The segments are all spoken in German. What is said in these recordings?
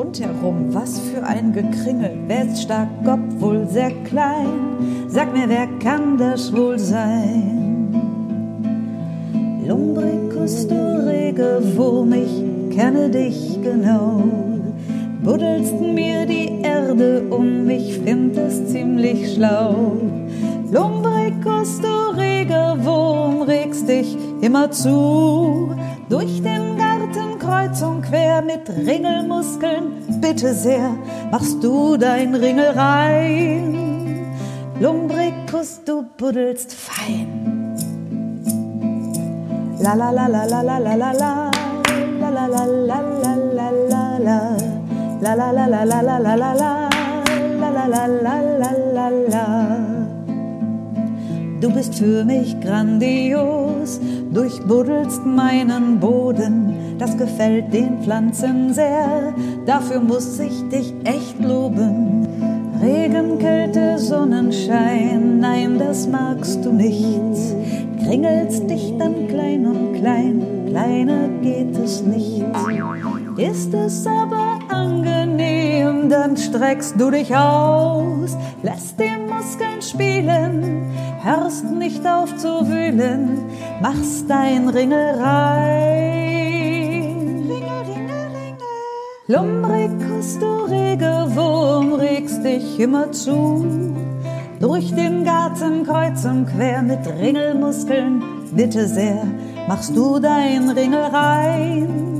rundherum? Was für ein Gekringel. Wer ist stark, obwohl sehr klein? Sag mir, wer kann das wohl sein? Lumbricus, du rege Wurm, ich kenne dich genau. Buddelst mir die Erde um, ich find es ziemlich schlau. Lumbricus, du rege Wurm, regst dich immer zu. Durch den kreuz und quer mit Ringelmuskeln, bitte sehr, machst du dein Ringel rein. Lumbricus, du buddelst fein. La la la la la la la la la la la la la la la la la La la la la la la la la la la la la la la la la Du bist für mich grandios, durchbuddelst meinen Boden, das gefällt den Pflanzen sehr, dafür muss ich dich echt loben. Regen, Kälte, Sonnenschein, nein, das magst du nicht. Kringelst dich dann klein und klein, kleiner geht es nicht. Ist es aber angenehm, dann streckst du dich aus, lässt die Muskeln spielen, hörst nicht auf zu wühlen, machst dein Ringel rein. Ringel, Ringel, Ringel. Lumbricus, du rege Wurm, regst dich immer zu. Durch den Garten kreuz und quer mit Ringelmuskeln, bitte sehr, machst du dein Ringel rein.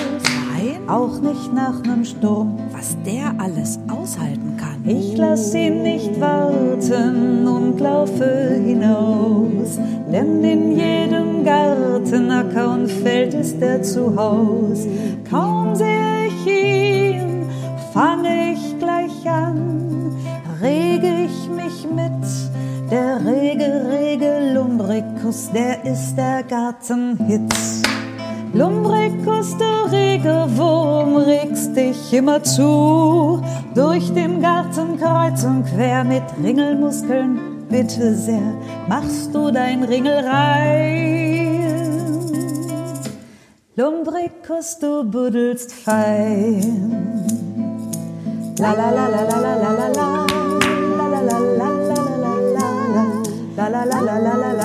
Nein, auch nicht nach nem Sturm, Was der alles aushalten kann. ich lass ihn nicht warten und laufe hinaus, denn in jedem Garten, Acker und Feld ist er zu Haus. Kaum sehe ich ihn, fange ich gleich an, rege ich mich mit. Der rege, rege Lumbricus, der ist der Gartenhit. Lumbricus, du rege Wurm, regst dich immer zu. Durch den Garten kreuz und quer mit Ringelmuskeln, bitte sehr, machst du dein Ringel rein. Lumbricus, du buddelst fein. La la la la la la la la la la la la la la la la la la la la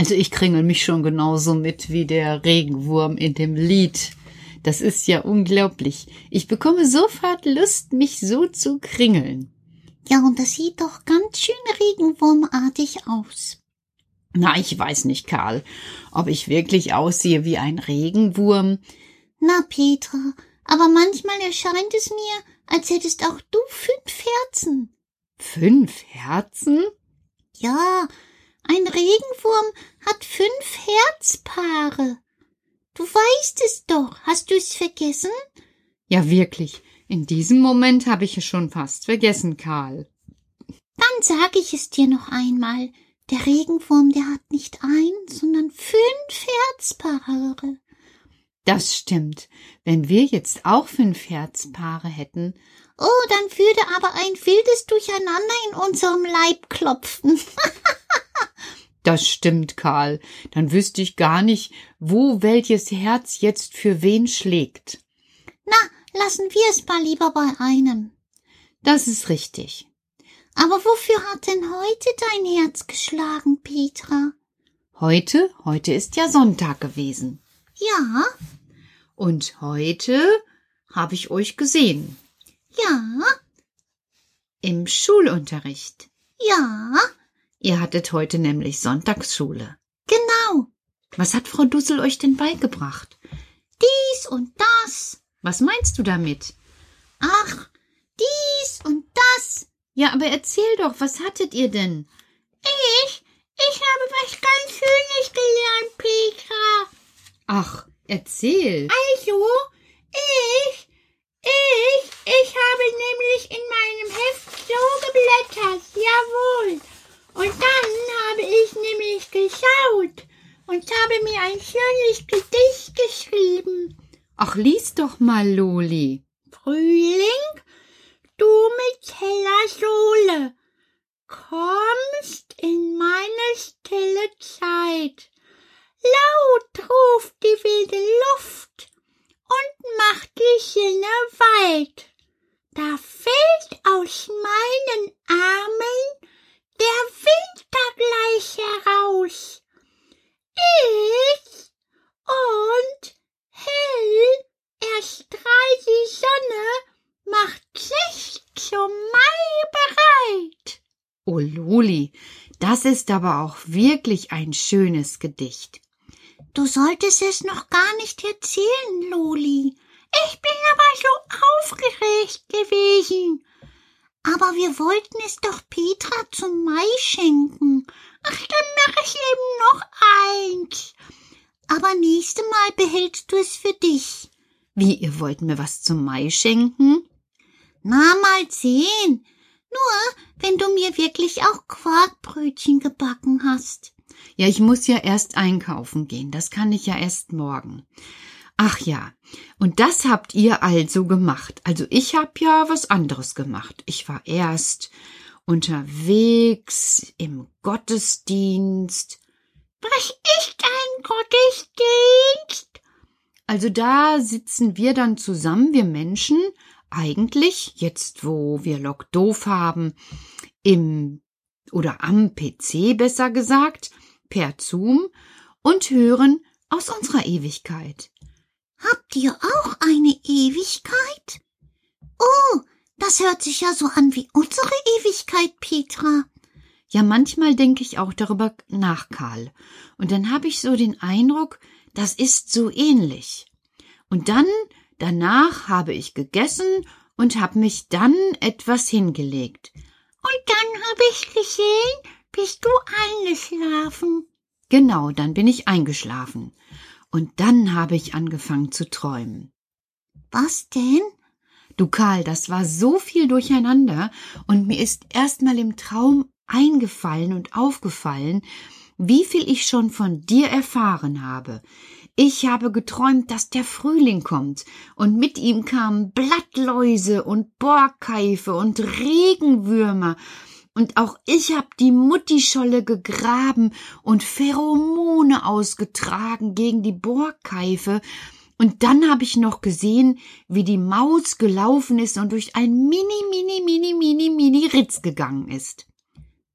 Also ich kringel mich schon genauso mit wie der Regenwurm in dem Lied. Das ist ja unglaublich. Ich bekomme sofort Lust, mich so zu kringeln. Ja, und das sieht doch ganz schön regenwurmartig aus. Na, ich weiß nicht, Karl, ob ich wirklich aussehe wie ein Regenwurm. Na, Petra, aber manchmal erscheint es mir, als hättest auch du fünf Herzen. Fünf Herzen? Ja, ein Regenwurm hat fünf Herzpaare. Du weißt es doch. Hast du es vergessen? Ja, wirklich. In diesem Moment habe ich es schon fast vergessen, Karl. Dann sage ich es dir noch einmal. Der Regenwurm, der hat nicht ein, sondern fünf Herzpaare. Das stimmt. Wenn wir jetzt auch fünf Herzpaare hätten. Oh, dann würde aber ein wildes Durcheinander in unserem Leib klopfen. Das stimmt, Karl. Dann wüsste ich gar nicht, wo welches Herz jetzt für wen schlägt. Na, lassen wir es mal lieber bei einem. Das ist richtig. Aber wofür hat denn heute dein Herz geschlagen, Petra? Heute, heute ist ja Sonntag gewesen. Ja, Und heute habe ich euch gesehen. ja, Im Schulunterricht. ja, Ihr hattet heute nämlich Sonntagsschule. genau. Was hat Frau Dussel euch denn beigebracht? Dies und das. Was meinst du damit? Ach, dies und das. Ja, aber erzähl doch, was hattet ihr denn? Ich, ich habe was ganz Schönes gelernt, Petra. Ach, erzähl. Also, ich, ich, ich habe nämlich in meinem Heft so geblättert, jawohl. Und dann habe ich nämlich geschaut und habe mir ein schönes Gedicht geschrieben. Ach, lies doch mal, Loli. Frühling, du mit heller Sohle, kommst in meine stille Zeit. Laut ruft die wilde Luft und macht die Sinne weit. Da fällt aus meinen Armen der Winter gleich heraus. Ich und hell erstrahlt die Sonne, macht sich zum Mai bereit. Oh, Loli, das ist aber auch wirklich ein schönes Gedicht. Du solltest es noch gar nicht erzählen, Loli. Ich bin aber so aufgeregt gewesen. Aber wir wollten es doch Petra zum Mai schenken. Ach, dann mach ich eben noch eins. Aber nächste Mal behältst du es für dich. Wie, ihr wollt mir was zum Mai schenken? Na, mal sehen. Nur, wenn du mir wirklich auch Quarkbrötchen gebacken hast. Ja, ich muss ja erst einkaufen gehen. Das kann ich ja erst morgen. Ach ja, und das habt ihr also gemacht. Also ich hab ja was anderes gemacht. Ich war erst unterwegs im Gottesdienst. Was ist ein Gottesdienst? Also da sitzen wir dann zusammen, wir Menschen, eigentlich, jetzt wo wir Lok doof haben, im oder am PC besser gesagt, per Zoom und hören aus unserer Ewigkeit. Habt ihr auch eine Ewigkeit? Oh, das hört sich ja so an wie unsere Ewigkeit, Petra. Ja, manchmal denke ich auch darüber nach, Karl. Und dann habe ich so den Eindruck, das ist so ähnlich. Und dann, danach habe ich gegessen und habe mich dann etwas hingelegt. Und dann habe ich gesehen, bist du eingeschlafen. Genau, dann bin ich eingeschlafen. Und dann habe ich angefangen zu träumen. Was denn? Du Karl, das war so viel durcheinander und mir ist erst mal im Traum eingefallen und aufgefallen, wie viel ich schon von dir erfahren habe. Ich habe geträumt, dass der Frühling kommt, und mit ihm kamen Blattläuse und Borkeife und Regenwürmer, und auch ich hab die Muttischolle gegraben und Pheromone ausgetragen gegen die Borkeife, und dann habe ich noch gesehen, wie die Maus gelaufen ist und durch ein mini, mini, mini, mini, mini Ritz gegangen ist.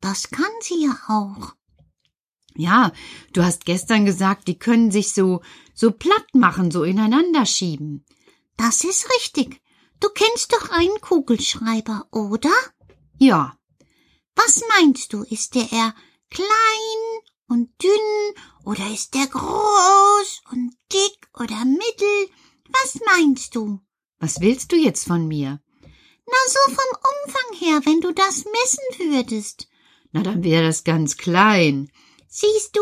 Das kann sie ja auch. Ja, du hast gestern gesagt, die können sich so, so platt machen, so ineinander schieben. Das ist richtig. Du kennst doch einen Kugelschreiber, oder? Ja, Was meinst du? Ist der eher klein und dünn oder ist der groß und dick oder mittel? Was meinst du? was willst du jetzt von mir? Na, so vom Umfang her, wenn du das messen würdest. Na, dann wäre das ganz klein. Siehst du?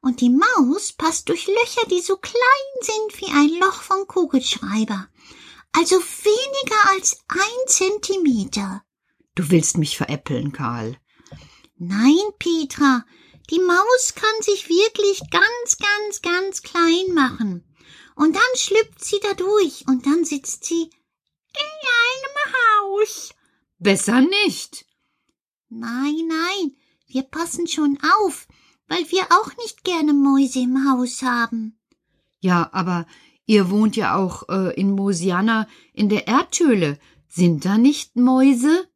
Und die Maus passt durch Löcher, die so klein sind wie ein Loch vom Kugelschreiber. Also weniger als ein Zentimeter. Du willst mich veräppeln, Karl. Nein, Petra, die Maus kann sich wirklich ganz, ganz, ganz klein machen. Und dann schlüpft sie da durch und dann sitzt sie in einem Haus. Besser nicht. Nein, nein, wir passen schon auf, weil wir auch nicht gerne Mäuse im Haus haben. Ja, aber ihr wohnt ja auch äh, in Mosiana in der Erdhöhle. Sind da nicht Mäuse?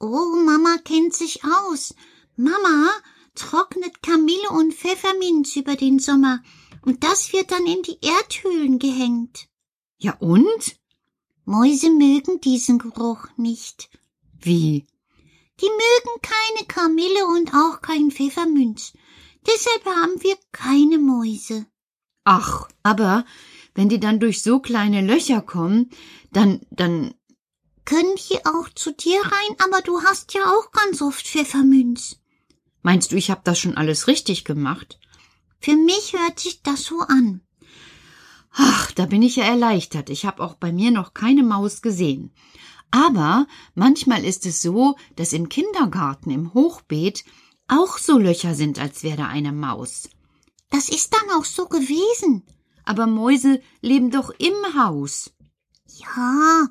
Oh, Mama kennt sich aus. Mama trocknet Kamille und Pfefferminz über den Sommer und das wird dann in die Erdhöhlen gehängt. Ja und? Mäuse mögen diesen Geruch nicht. Wie? Die mögen keine Kamille und auch kein Pfefferminz. Deshalb haben wir keine Mäuse. Ach, aber wenn die dann durch so kleine Löcher kommen, dann, dann. Können die auch zu dir rein, aber du hast ja auch ganz oft Pfefferminz. Meinst du, ich hab das schon alles richtig gemacht? Für mich hört sich das so an. Ach, da bin ich ja erleichtert. Ich habe auch bei mir noch keine Maus gesehen. Aber manchmal ist es so, dass im Kindergarten im Hochbeet auch so Löcher sind, als wäre da eine Maus. Das ist dann auch so gewesen. Aber Mäuse leben doch im Haus. Ja,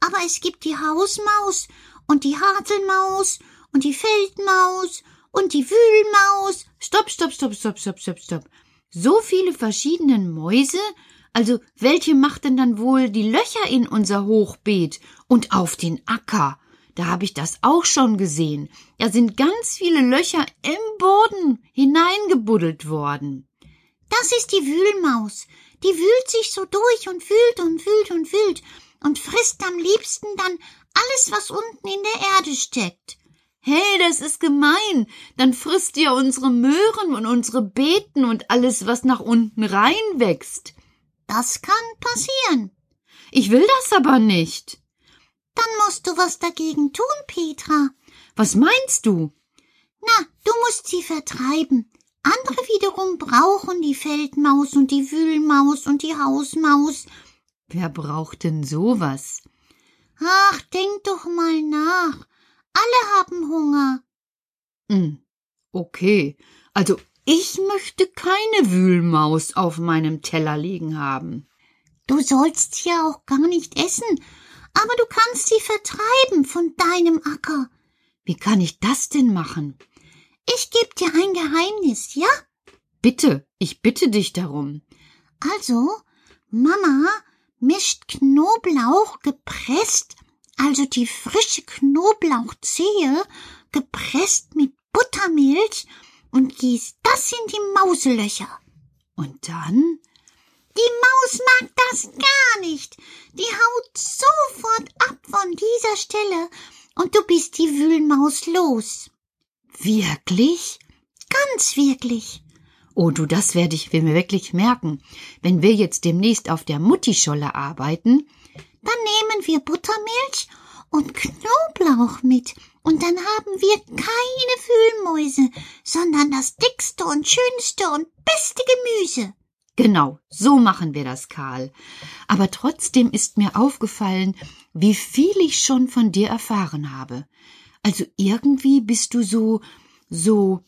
aber es gibt die Hausmaus und die Hartelmaus und die Feldmaus und die Wühlmaus. Stopp, stopp, stopp, stopp, stopp, stopp, stopp. So viele verschiedene Mäuse? Also welche macht denn dann wohl die Löcher in unser Hochbeet und auf den Acker? Da habe ich das auch schon gesehen. Da sind ganz viele Löcher im Boden hineingebuddelt worden. Das ist die Wühlmaus. Die wühlt sich so durch und wühlt und wühlt und wühlt und frisst am liebsten dann alles, was unten in der Erde steckt. Hey, das ist gemein. Dann frisst ihr unsere Möhren und unsere Beeten und alles, was nach unten reinwächst. Das kann passieren. Ich will das aber nicht. Dann musst du was dagegen tun, Petra. Was meinst du? Na, du musst sie vertreiben. Andere wiederum brauchen die Feldmaus und die Wühlmaus und die Hausmaus. Wer braucht denn sowas? Ach, denk doch mal nach. Alle haben Hunger. Hm, okay. Also ich möchte keine Wühlmaus auf meinem Teller liegen haben. Du sollst ja auch gar nicht essen, aber du kannst sie vertreiben von deinem Acker. Wie kann ich das denn machen? Ich geb dir ein Geheimnis, ja? Bitte, ich bitte dich darum. Also, Mama mischt Knoblauch gepresst, also die frische Knoblauchzehe, gepresst mit Buttermilch und gießt das in die Mauselöcher. Und dann? Die Maus mag das gar nicht. Die haut sofort ab von dieser Stelle und du bist die Wühlmaus los. Wirklich? Ganz wirklich. Oh du, das werde ich mir wirklich merken. Wenn wir jetzt demnächst auf der Muttischolle arbeiten, dann nehmen wir Buttermilch und Knoblauch mit, und dann haben wir keine Wühlmäuse, sondern das dickste und schönste und beste Gemüse. Genau, so machen wir das, Karl. Aber trotzdem ist mir aufgefallen, wie viel ich schon von dir erfahren habe. Also irgendwie bist du so, so,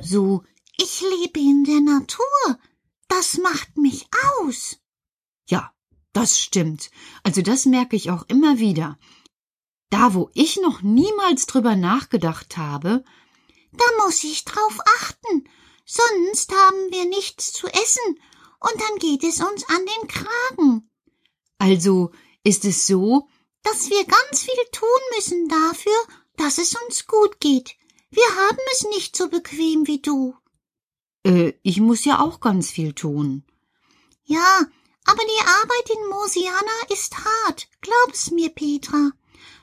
so. Ich lebe in der Natur. Das macht mich aus. Ja, das stimmt. Also das merke ich auch immer wieder. Da, wo ich noch niemals drüber nachgedacht habe, da muss ich drauf achten. Sonst haben wir nichts zu essen und dann geht es uns an den Kragen. Also ist es so, dass wir ganz viel tun müssen dafür, dass es uns gut geht. Wir haben es nicht so bequem wie du. Äh, ich muss ja auch ganz viel tun. Ja, aber die Arbeit in Mosiana ist hart, glaub's mir, Petra.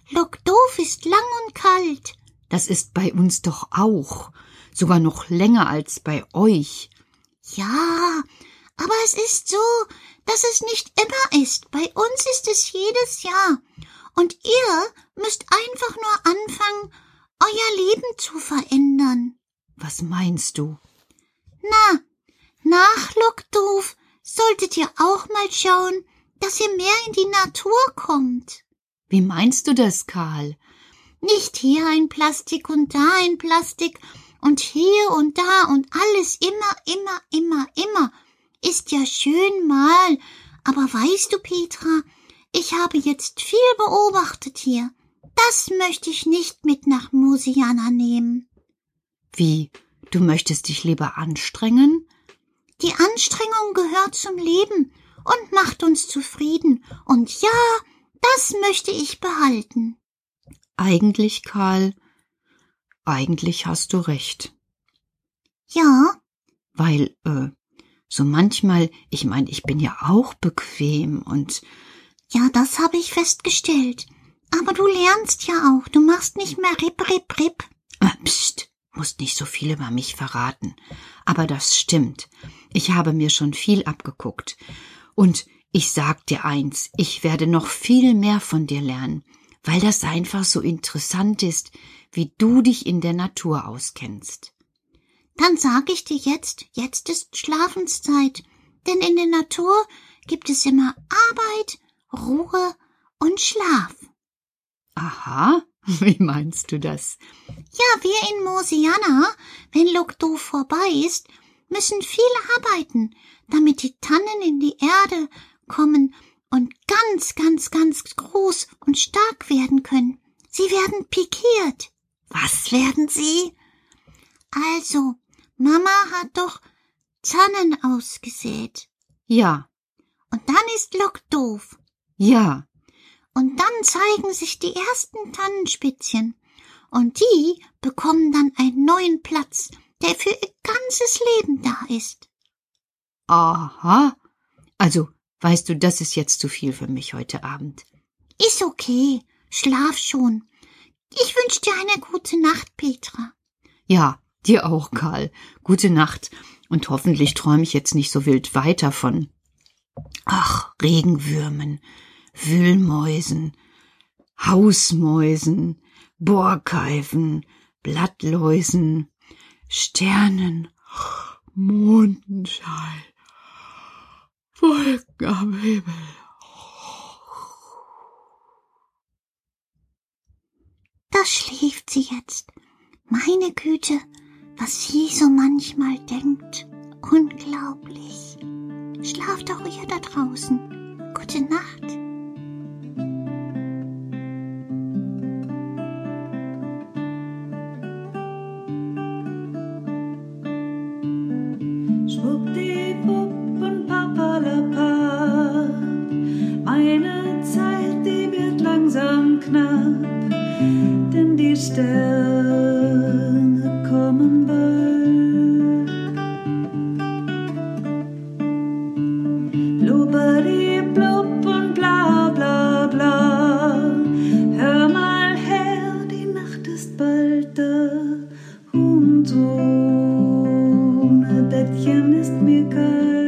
Lokdoof ist lang und kalt. Das ist bei uns doch auch. Sogar noch länger als bei euch. Ja, aber es ist so, dass es nicht immer ist. Bei uns ist es jedes Jahr. Und ihr müsst einfach nur anfangen, euer Leben zu verändern. Was meinst du? Na, nach Lokdoof solltet ihr auch mal schauen, dass ihr mehr in die Natur kommt. Wie meinst du das, Karl? Nicht hier ein Plastik und da ein Plastik und hier und da und alles immer, immer, immer, immer. Ist ja schön mal, aber weißt du, Petra, ich habe jetzt viel beobachtet hier. Das möchte ich nicht mit nach Musiana nehmen. Wie? Du möchtest dich lieber anstrengen? Die Anstrengung gehört zum Leben und macht uns zufrieden. Und ja, das möchte ich behalten. Eigentlich, Karl, eigentlich hast du recht. Ja, Weil, äh, so manchmal, ich meine, ich bin ja auch bequem und ja, das habe ich festgestellt. Aber du lernst ja auch. Du machst nicht mehr Rip, Rip, Rip. äh, pst, musst nicht so viel über mich verraten. Aber das stimmt. Ich habe mir schon viel abgeguckt. Und ich sag dir eins, ich werde noch viel mehr von dir lernen, weil das einfach so interessant ist, wie du dich in der Natur auskennst. Dann sag ich dir jetzt, jetzt ist Schlafenszeit. Denn in der Natur gibt es immer Arbeit, Ruhe und Schlaf. Aha, wie meinst du das? Ja, wir in Mosiana, wenn Lokdo vorbei ist, müssen viel arbeiten, damit die Tannen in die Erde kommen und ganz, ganz, ganz groß und stark werden können. Sie werden pikiert. Was werden sie? Also, Mama hat doch Tannen ausgesät. Ja, Und dann ist Lok doof. ja, Und dann zeigen sich die ersten Tannenspitzchen. Und die bekommen dann einen neuen Platz, der für ihr ganzes Leben da ist. aha. Also, weißt du, das ist jetzt zu viel für mich heute Abend. Ist okay. Schlaf schon. Ich wünsch dir eine gute Nacht, Petra. Ja, dir auch, Karl. Gute Nacht. Und hoffentlich träume ich jetzt nicht so wild weiter von. Ach, Regenwürmen, Wühlmäusen, Hausmäusen, Borkeifen, Blattläusen, Sternen, Mondenschein, Wolken am Himmel. Da schläft sie jetzt. Meine Güte, was sie so manchmal denkt. Unglaublich. Schlaft auch ihr da draußen. Gute Nacht. Sterne kommen bald. Blubberdi blub und bla bla bla. Hör mal her, die Nacht ist bald da. Und ohne Bettchen ist mir kalt.